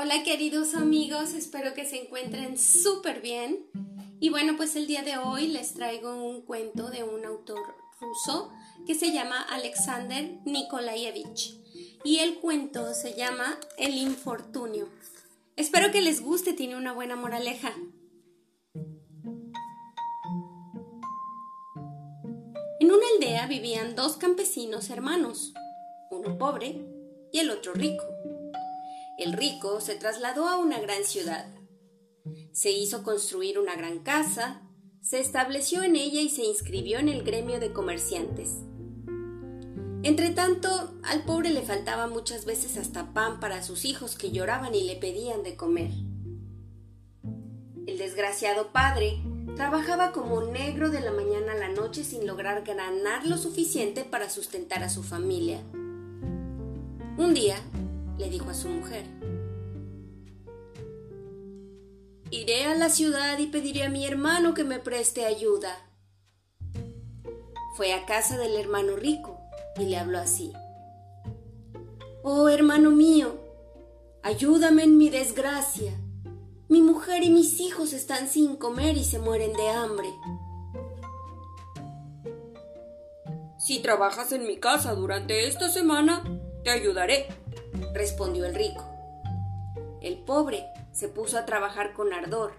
Hola queridos amigos, espero que se encuentren súper bien. Y bueno, pues el día de hoy les traigo un cuento de un autor ruso que se llama Alexander Nikolaevich. Y el cuento se llama El infortunio. Espero que les guste, tiene una buena moraleja. En una aldea vivían dos campesinos hermanos, uno pobre y el otro rico. El rico se trasladó a una gran ciudad. Se hizo construir una gran casa, se estableció en ella y se inscribió en el gremio de comerciantes. Entretanto, al pobre le faltaba muchas veces hasta pan para sus hijos que lloraban y le pedían de comer. El desgraciado padre trabajaba como negro de la mañana a la noche sin lograr ganar lo suficiente para sustentar a su familia. Un día, le dijo a su mujer. Iré a la ciudad y pediré a mi hermano que me preste ayuda. Fue a casa del hermano rico y le habló así. Oh hermano mío, ayúdame en mi desgracia. Mi mujer y mis hijos están sin comer y se mueren de hambre. Si trabajas en mi casa durante esta semana, te ayudaré, respondió el rico. El pobre se puso a trabajar con ardor.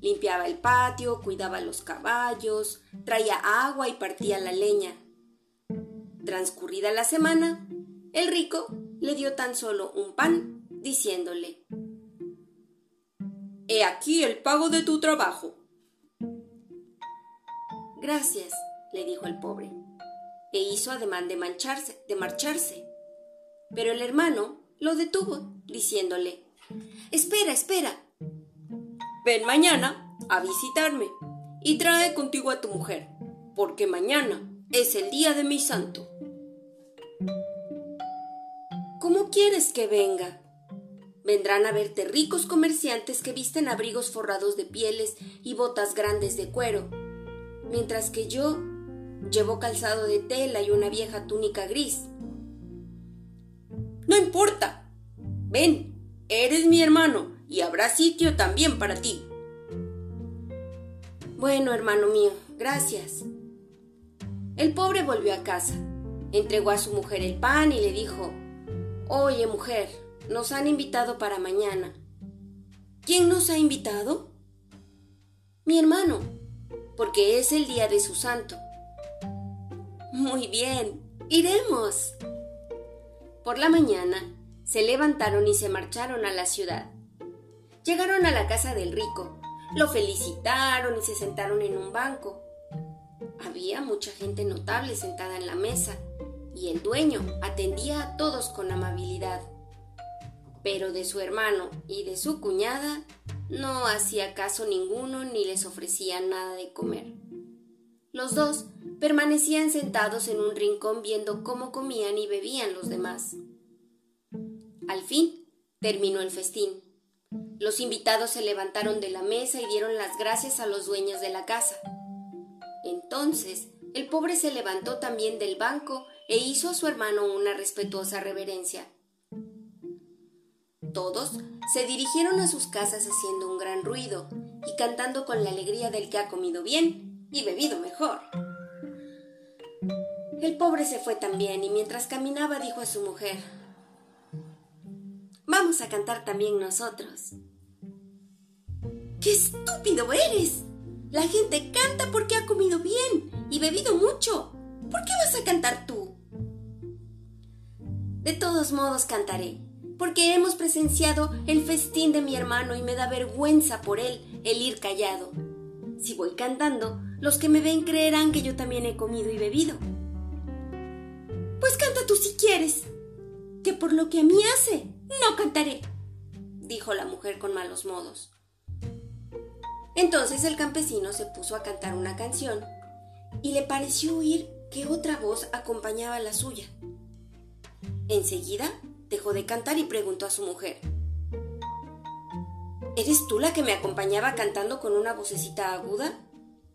Limpiaba el patio, cuidaba los caballos, traía agua y partía la leña. Transcurrida la semana, el rico le dio tan solo un pan, diciéndole He aquí el pago de tu trabajo. Gracias, le dijo el pobre, e hizo ademán de mancharse, de marcharse. Pero el hermano lo detuvo, diciéndole Espera, espera. Ven mañana a visitarme y trae contigo a tu mujer, porque mañana es el día de mi santo. ¿Cómo quieres que venga? Vendrán a verte ricos comerciantes que visten abrigos forrados de pieles y botas grandes de cuero, mientras que yo llevo calzado de tela y una vieja túnica gris. No importa. Ven, eres mi hermano y habrá sitio también para ti. Bueno, hermano mío, gracias. El pobre volvió a casa, entregó a su mujer el pan y le dijo, Oye, mujer, nos han invitado para mañana. ¿Quién nos ha invitado? Mi hermano, porque es el día de su santo. Muy bien, iremos. Por la mañana se levantaron y se marcharon a la ciudad. Llegaron a la casa del rico, lo felicitaron y se sentaron en un banco. Había mucha gente notable sentada en la mesa y el dueño atendía a todos con amabilidad pero de su hermano y de su cuñada no hacía caso ninguno ni les ofrecía nada de comer. Los dos permanecían sentados en un rincón viendo cómo comían y bebían los demás. Al fin terminó el festín. Los invitados se levantaron de la mesa y dieron las gracias a los dueños de la casa. Entonces el pobre se levantó también del banco e hizo a su hermano una respetuosa reverencia. Todos se dirigieron a sus casas haciendo un gran ruido y cantando con la alegría del que ha comido bien y bebido mejor. El pobre se fue también y mientras caminaba dijo a su mujer, Vamos a cantar también nosotros. ¡Qué estúpido eres! La gente canta porque ha comido bien y bebido mucho. ¿Por qué vas a cantar tú? De todos modos cantaré, porque hemos presenciado el festín de mi hermano y me da vergüenza por él el ir callado. Si voy cantando, los que me ven creerán que yo también he comido y bebido. Pues canta tú si quieres, que por lo que a mí hace, no cantaré, dijo la mujer con malos modos. Entonces el campesino se puso a cantar una canción y le pareció oír que otra voz acompañaba la suya. Enseguida dejó de cantar y preguntó a su mujer. ¿Eres tú la que me acompañaba cantando con una vocecita aguda?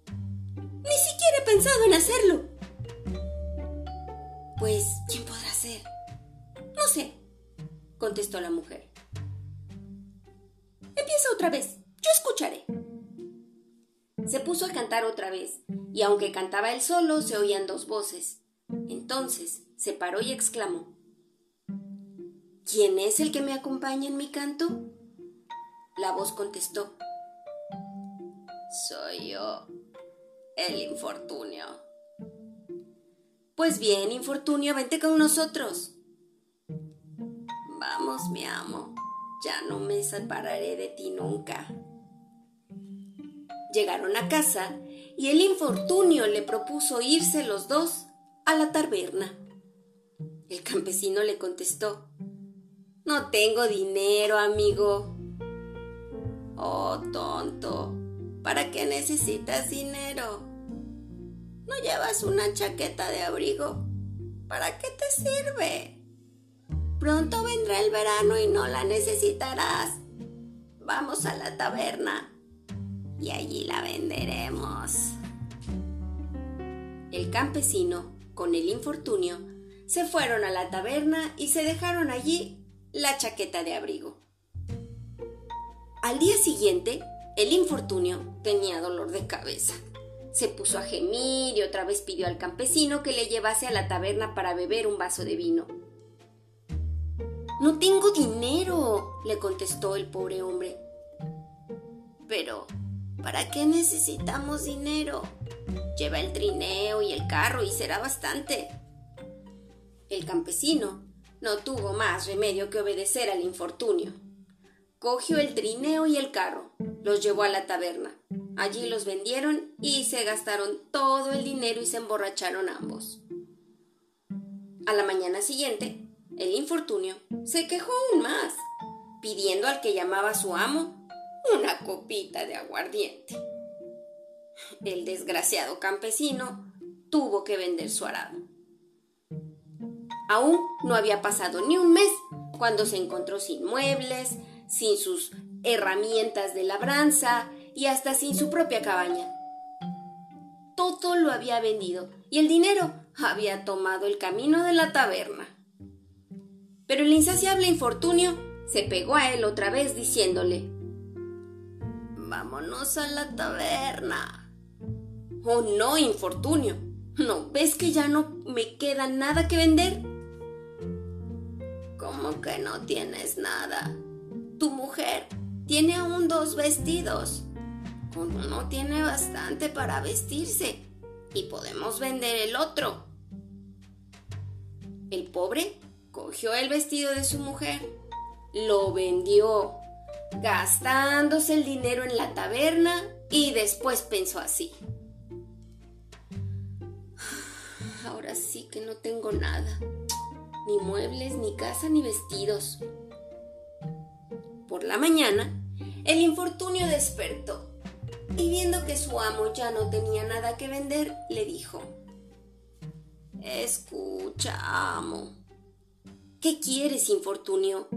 Ni siquiera he pensado en hacerlo. Pues, ¿quién podrá ser? No sé, contestó la mujer. otra vez. Yo escucharé. Se puso a cantar otra vez, y aunque cantaba él solo, se oían dos voces. Entonces se paró y exclamó ¿Quién es el que me acompaña en mi canto? La voz contestó Soy yo, el infortunio. Pues bien, infortunio, vente con nosotros. Vamos, mi amo, ya no me separaré de ti nunca. Llegaron a casa y el infortunio le propuso irse los dos a la taberna. El campesino le contestó, No tengo dinero, amigo. Oh, tonto, ¿para qué necesitas dinero? ¿No llevas una chaqueta de abrigo? ¿Para qué te sirve? Pronto vendrá el verano y no la necesitarás. Vamos a la taberna y allí la venderemos. El campesino, con el infortunio, se fueron a la taberna y se dejaron allí la chaqueta de abrigo. Al día siguiente, el infortunio tenía dolor de cabeza. Se puso a gemir y otra vez pidió al campesino que le llevase a la taberna para beber un vaso de vino. No tengo dinero, le contestó el pobre hombre. Pero, ¿para qué necesitamos dinero? Lleva el trineo y el carro y será bastante. El campesino no tuvo más remedio que obedecer al infortunio. Cogió el trineo y el carro, los llevó a la taberna. Allí los vendieron y se gastaron todo el dinero y se emborracharon ambos. A la mañana siguiente, el infortunio se quejó aún más, pidiendo al que llamaba su amo una copita de aguardiente. El desgraciado campesino tuvo que vender su arado. Aún no había pasado ni un mes cuando se encontró sin muebles, sin sus herramientas de labranza y hasta sin su propia cabaña. Todo lo había vendido y el dinero había tomado el camino de la taberna. Pero el insaciable infortunio se pegó a él otra vez diciéndole Vámonos a la taberna. Oh no, infortunio. ¿No ves que ya no me queda nada que vender? ¿Cómo que no tienes nada? Tu mujer tiene aún dos vestidos uno tiene bastante para vestirse y podemos vender el otro. El pobre cogió el vestido de su mujer, lo vendió, gastándose el dinero en la taberna y después pensó así. Ahora sí que no tengo nada, ni muebles, ni casa, ni vestidos. Por la mañana, el infortunio despertó y viendo que su amo ya no tenía nada que vender, le dijo, Escucha, amo. ¿Qué quieres, infortunio?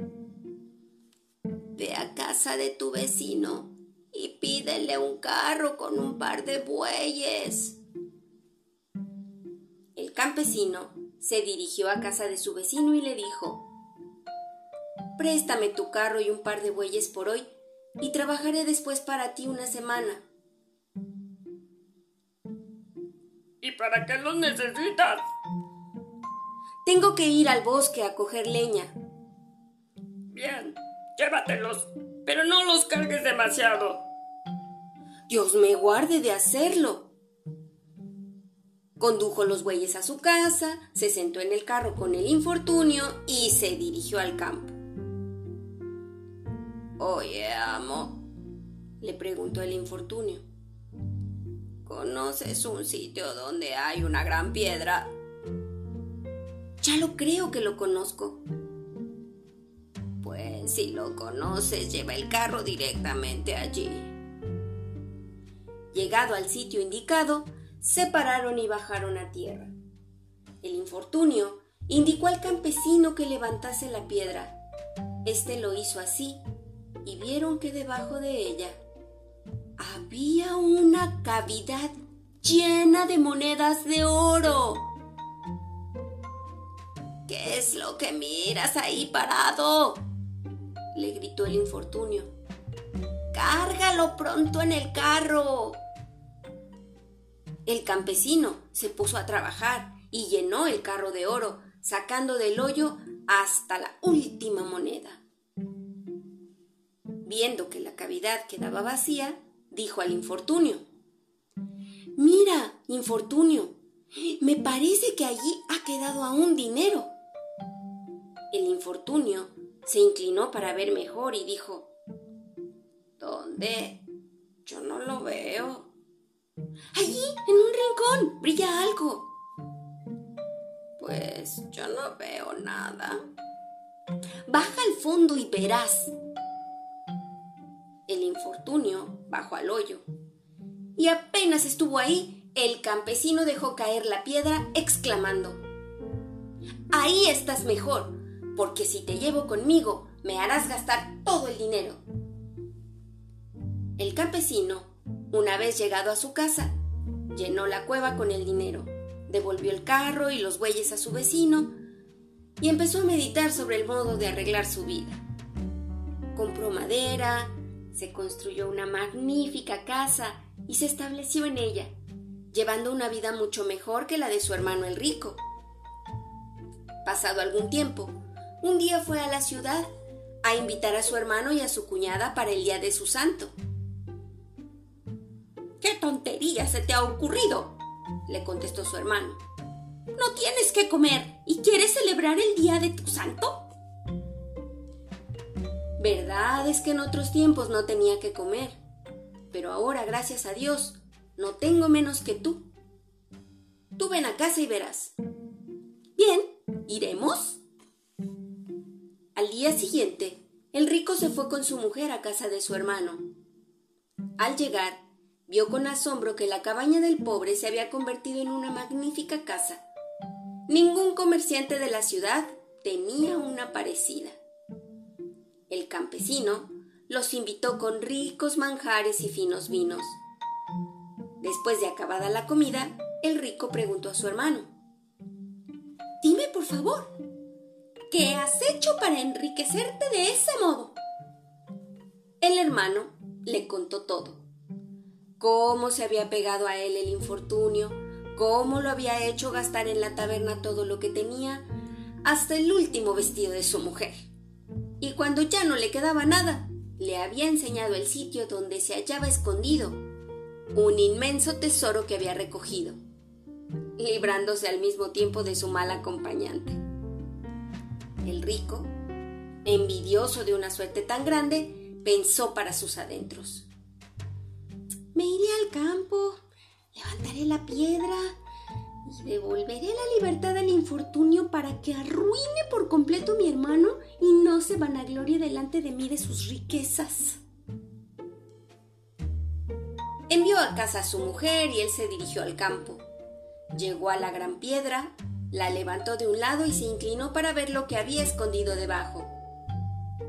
Ve a casa de tu vecino y pídele un carro con un par de bueyes. El campesino se dirigió a casa de su vecino y le dijo, Préstame tu carro y un par de bueyes por hoy y trabajaré después para ti una semana. ¿Y para qué los necesitas? Tengo que ir al bosque a coger leña. Bien, llévatelos, pero no los cargues demasiado. Dios me guarde de hacerlo. Condujo los bueyes a su casa, se sentó en el carro con el infortunio y se dirigió al campo. Oye, amo, le preguntó el infortunio. ¿Conoces un sitio donde hay una gran piedra? Ya lo creo que lo conozco. Pues si lo conoces, lleva el carro directamente allí. Llegado al sitio indicado, se pararon y bajaron a tierra. El infortunio indicó al campesino que levantase la piedra. Este lo hizo así y vieron que debajo de ella había una cavidad llena de monedas de oro. ¿Qué es lo que miras ahí parado? le gritó el infortunio. Cárgalo pronto en el carro. El campesino se puso a trabajar y llenó el carro de oro, sacando del hoyo hasta la última moneda. Viendo que la cavidad quedaba vacía, dijo al infortunio, Mira, infortunio, me parece que allí ha quedado aún dinero. El infortunio se inclinó para ver mejor y dijo, ¿Dónde? Yo no lo veo. Allí, en un rincón, brilla algo. Pues yo no veo nada. Baja al fondo y verás. Bajó al hoyo. Y apenas estuvo ahí, el campesino dejó caer la piedra exclamando, Ahí estás mejor, porque si te llevo conmigo, me harás gastar todo el dinero. El campesino, una vez llegado a su casa, llenó la cueva con el dinero, devolvió el carro y los bueyes a su vecino y empezó a meditar sobre el modo de arreglar su vida. Compró madera, se construyó una magnífica casa y se estableció en ella, llevando una vida mucho mejor que la de su hermano el rico. Pasado algún tiempo, un día fue a la ciudad a invitar a su hermano y a su cuñada para el día de su santo. ¿Qué tontería se te ha ocurrido? le contestó su hermano. ¿No tienes que comer y quieres celebrar el día de tu santo? Verdad es que en otros tiempos no tenía que comer, pero ahora, gracias a Dios, no tengo menos que tú. Tú ven a casa y verás. Bien, ¿iremos? Al día siguiente, el rico se fue con su mujer a casa de su hermano. Al llegar, vio con asombro que la cabaña del pobre se había convertido en una magnífica casa. Ningún comerciante de la ciudad tenía una parecida. El campesino los invitó con ricos manjares y finos vinos. Después de acabada la comida, el rico preguntó a su hermano, Dime por favor, ¿Qué has hecho para enriquecerte de ese modo? El hermano le contó todo. Cómo se había pegado a él el infortunio, cómo lo había hecho gastar en la taberna todo lo que tenía, hasta el último vestido de su mujer. Y cuando ya no le quedaba nada, le había enseñado el sitio donde se hallaba escondido un inmenso tesoro que había recogido, librándose al mismo tiempo de su mal acompañante. El rico, envidioso de una suerte tan grande, pensó para sus adentros. Me iré al campo, levantaré la piedra y devolveré la libertad al infortunio para que arruine por completo a mi hermano y no se vanaglorie delante de mí de sus riquezas. Envió a casa a su mujer y él se dirigió al campo. Llegó a la gran piedra, la levantó de un lado y se inclinó para ver lo que había escondido debajo.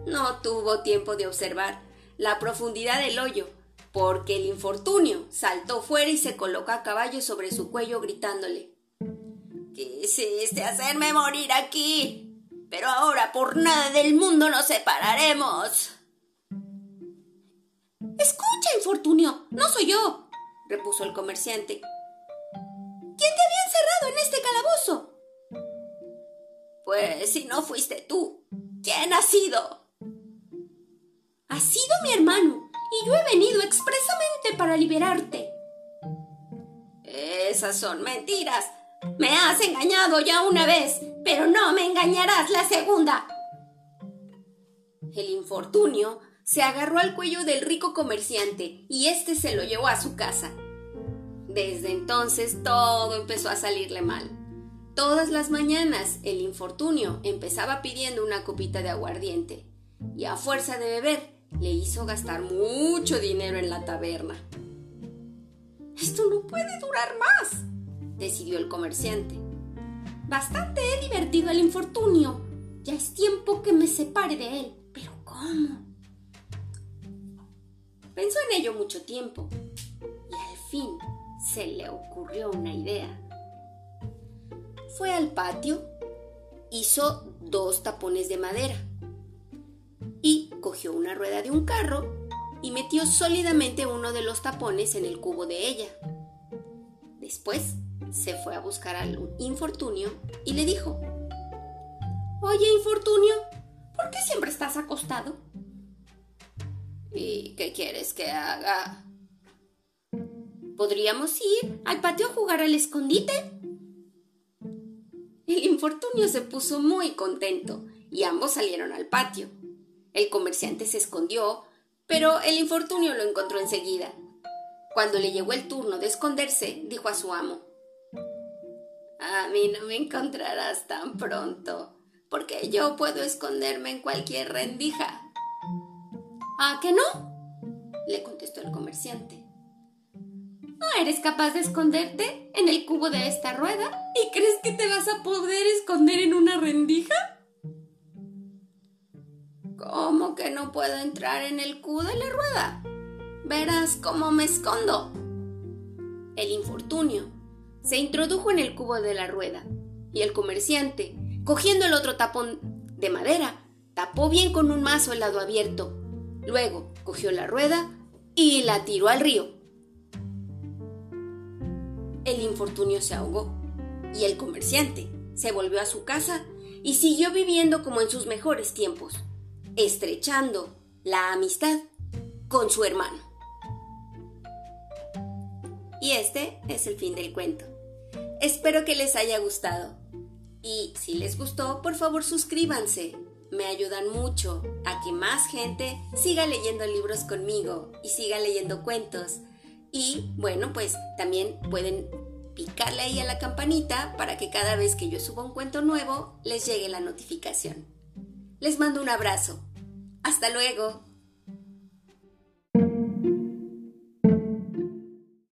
No tuvo tiempo de observar la profundidad del hoyo, porque el infortunio saltó fuera y se colocó a caballo sobre su cuello gritándole Quisiste hacerme morir aquí, pero ahora por nada del mundo nos separaremos. Escucha, infortunio, no soy yo, repuso el comerciante. ¿Quién te había encerrado en este calabozo? Pues si no fuiste tú, ¿quién ha sido? Ha sido mi hermano, y yo he venido expresamente para liberarte. Esas son mentiras. Me has engañado ya una vez, pero no me engañarás la segunda. El infortunio se agarró al cuello del rico comerciante y éste se lo llevó a su casa. Desde entonces todo empezó a salirle mal. Todas las mañanas el infortunio empezaba pidiendo una copita de aguardiente y a fuerza de beber le hizo gastar mucho dinero en la taberna. Esto no puede durar más, decidió el comerciante. Bastante he divertido al infortunio. Ya es tiempo que me separe de él. Pero ¿cómo? Pensó en ello mucho tiempo y al fin se le ocurrió una idea fue al patio, hizo dos tapones de madera y cogió una rueda de un carro y metió sólidamente uno de los tapones en el cubo de ella. Después se fue a buscar al infortunio y le dijo, Oye, infortunio, ¿por qué siempre estás acostado? ¿Y qué quieres que haga? ¿Podríamos ir al patio a jugar al escondite? El infortunio se puso muy contento y ambos salieron al patio. El comerciante se escondió, pero el infortunio lo encontró enseguida. Cuando le llegó el turno de esconderse, dijo a su amo, A mí no me encontrarás tan pronto, porque yo puedo esconderme en cualquier rendija. ¿Ah, que no? le contestó el comerciante. ¿No eres capaz de esconderte en el cubo de esta rueda? ¿Y crees que te vas a poder esconder en una rendija? ¿Cómo que no puedo entrar en el cubo de la rueda? Verás cómo me escondo. El infortunio se introdujo en el cubo de la rueda y el comerciante, cogiendo el otro tapón de madera, tapó bien con un mazo el lado abierto. Luego cogió la rueda y la tiró al río. El infortunio se ahogó y el comerciante se volvió a su casa y siguió viviendo como en sus mejores tiempos estrechando la amistad con su hermano. Y este es el fin del cuento. Espero que les haya gustado. Y si les gustó, por favor suscríbanse. Me ayudan mucho a que más gente siga leyendo libros conmigo y siga leyendo cuentos. Y bueno, pues también pueden picarle ahí a la campanita para que cada vez que yo suba un cuento nuevo les llegue la notificación. Les mando un abrazo. Hasta luego.